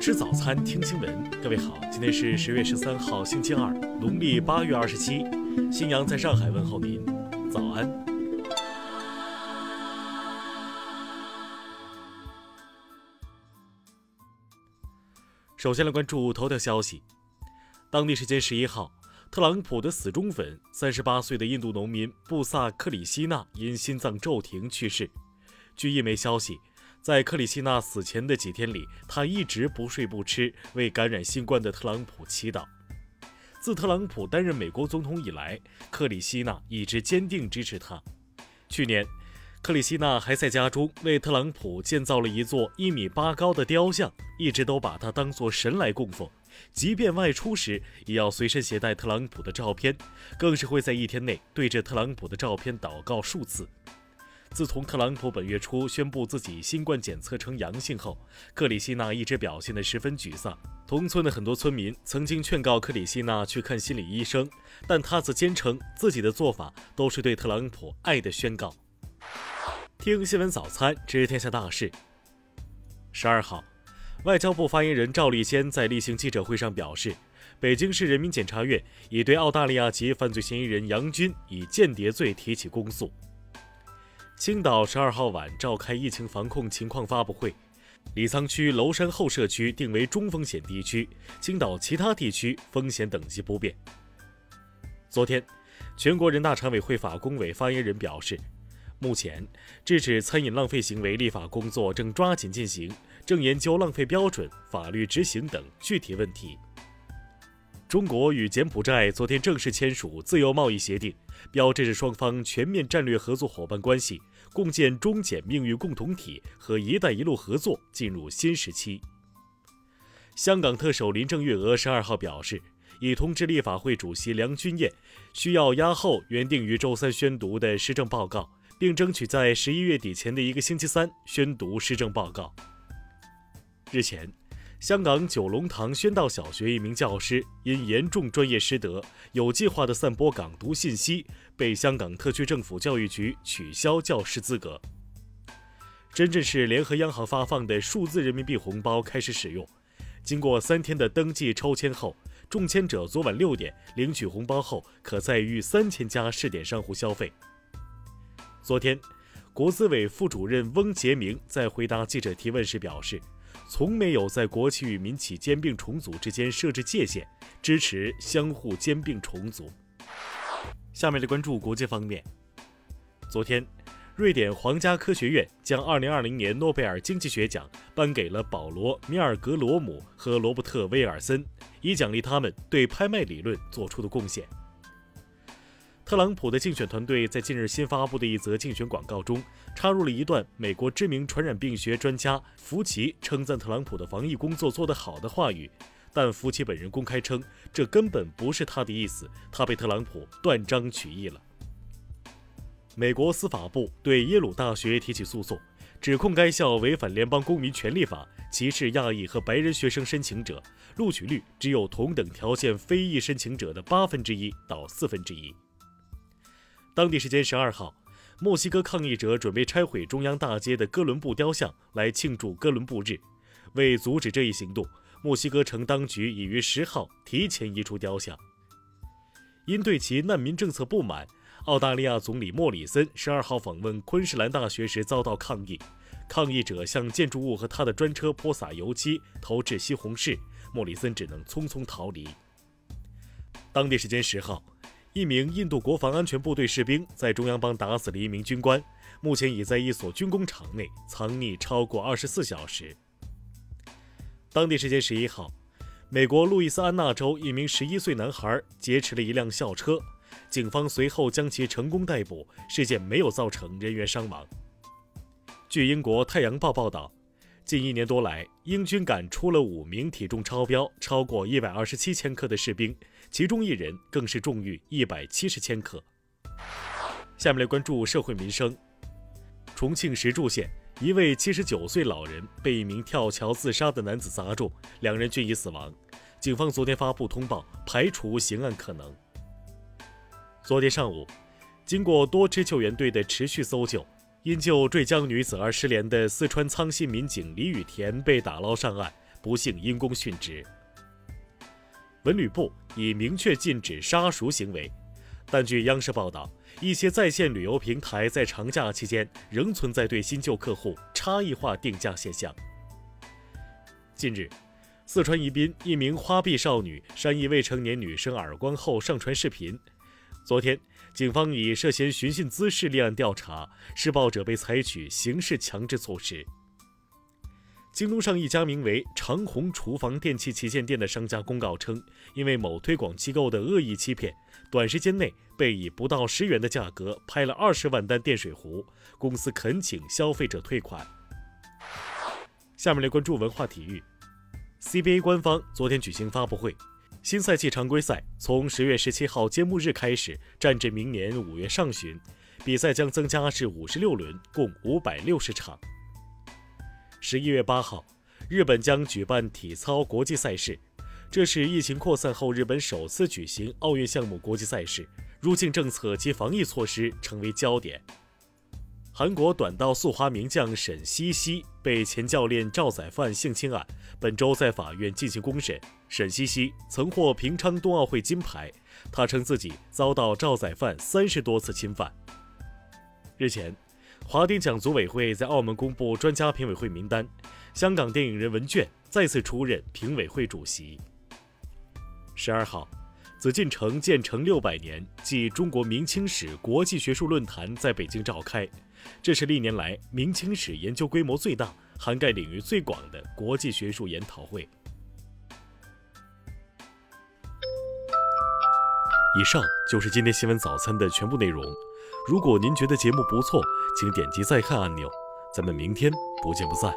吃早餐，听新闻。各位好，今天是十月十三号，星期二，农历八月二十七。新阳在上海问候您，早安。首先来关注头条消息。当地时间十一号，特朗普的死忠粉，三十八岁的印度农民布萨克里希纳因心脏骤停去世。据一媒消息。在克里希纳死前的几天里，他一直不睡不吃，为感染新冠的特朗普祈祷。自特朗普担任美国总统以来，克里希纳一直坚定支持他。去年，克里希纳还在家中为特朗普建造了一座一米八高的雕像，一直都把他当作神来供奉。即便外出时，也要随身携带特朗普的照片，更是会在一天内对着特朗普的照片祷告数次。自从特朗普本月初宣布自己新冠检测呈阳性后，克里希纳一直表现得十分沮丧。同村的很多村民曾经劝告克里希纳去看心理医生，但他则坚称自己的做法都是对特朗普爱的宣告。听新闻早餐知天下大事。十二号，外交部发言人赵立坚在例行记者会上表示，北京市人民检察院已对澳大利亚籍犯罪嫌疑人杨军以间谍罪提起公诉。青岛十二号晚召开疫情防控情况发布会，李沧区娄山后社区定为中风险地区，青岛其他地区风险等级不变。昨天，全国人大常委会法工委发言人表示，目前制止餐饮浪费行为立法工作正抓紧进行，正研究浪费标准、法律执行等具体问题。中国与柬埔寨昨天正式签署自由贸易协定，标志着双方全面战略合作伙伴关系。共建中柬命运共同体和“一带一路”合作进入新时期。香港特首林郑月娥十二号表示，已通知立法会主席梁君彦，需要押后原定于周三宣读的施政报告，并争取在十一月底前的一个星期三宣读施政报告。日前。香港九龙塘宣道小学一名教师因严重专业失德，有计划地散播港独信息，被香港特区政府教育局取消教师资格。深圳市联合央行发放的数字人民币红包开始使用，经过三天的登记抽签后，中签者昨晚六点领取红包后，可在逾三千家试点商户消费。昨天，国资委副主任翁杰明在回答记者提问时表示。从没有在国企与民企兼并重组之间设置界限，支持相互兼并重组。下面来关注国际方面。昨天，瑞典皇家科学院将2020年诺贝尔经济学奖颁给了保罗·米尔格罗姆和罗伯特·威尔森，以奖励他们对拍卖理论做出的贡献。特朗普的竞选团队在近日新发布的一则竞选广告中，插入了一段美国知名传染病学专家福奇称赞特朗普的防疫工作做得好的话语，但福奇本人公开称这根本不是他的意思，他被特朗普断章取义了。美国司法部对耶鲁大学提起诉讼，指控该校违反联邦公民权利法，歧视亚裔和白人学生申请者，录取率只有同等条件非裔申请者的八分之一到四分之一。当地时间十二号，墨西哥抗议者准备拆毁中央大街的哥伦布雕像来庆祝哥伦布日。为阻止这一行动，墨西哥城当局已于十号提前移出雕像。因对其难民政策不满，澳大利亚总理莫里森十二号访问昆士兰大学时遭到抗议，抗议者向建筑物和他的专车泼洒油漆、投掷西红柿，莫里森只能匆匆逃离。当地时间十号。一名印度国防安全部队士兵在中央邦打死了一名军官，目前已在一所军工厂内藏匿超过二十四小时。当地时间十一号，美国路易斯安那州一名十一岁男孩劫持了一辆校车，警方随后将其成功逮捕，事件没有造成人员伤亡。据英国《太阳报》报道。近一年多来，英军赶出了五名体重超标超过一百二十七千克的士兵，其中一人更是重逾一百七十千克。下面来关注社会民生。重庆石柱县一位七十九岁老人被一名跳桥自杀的男子砸中，两人均已死亡。警方昨天发布通报，排除刑案可能。昨天上午，经过多支救援队的持续搜救。因救坠江女子而失联的四川苍溪民警李雨田被打捞上岸，不幸因公殉职。文旅部已明确禁止杀熟行为，但据央视报道，一些在线旅游平台在长假期间仍存在对新旧客户差异化定价现象。近日，四川宜宾一名花臂少女扇一未成年女生耳光后上传视频。昨天，警方以涉嫌寻衅滋事立案调查，施暴者被采取刑事强制措施。京东上一家名为“长虹厨房电器旗舰店”的商家公告称，因为某推广机构的恶意欺骗，短时间内被以不到十元的价格拍了二十万单电水壶，公司恳请消费者退款。下面来关注文化体育。CBA 官方昨天举行发布会，新赛季常规赛从十月十七号揭幕日开始，战至明年五月上旬，比赛将增加至五十六轮，共五百六十场。十一月八号，日本将举办体操国际赛事，这是疫情扩散后日本首次举行奥运项目国际赛事，入境政策及防疫措施成为焦点。韩国短道速滑名将沈西西被前教练赵宰范性侵案，本周在法院进行公审。沈西西曾获平昌冬奥会金牌，他称自己遭到赵宰范三十多次侵犯。日前，华鼎奖组委会在澳门公布专家评委会名单，香港电影人文卷再次出任评委会主席。十二号。紫禁城建成六百年暨中国明清史国际学术论坛在北京召开，这是历年来明清史研究规模最大、涵盖领域最广的国际学术研讨会。以上就是今天新闻早餐的全部内容。如果您觉得节目不错，请点击再看按钮。咱们明天不见不散。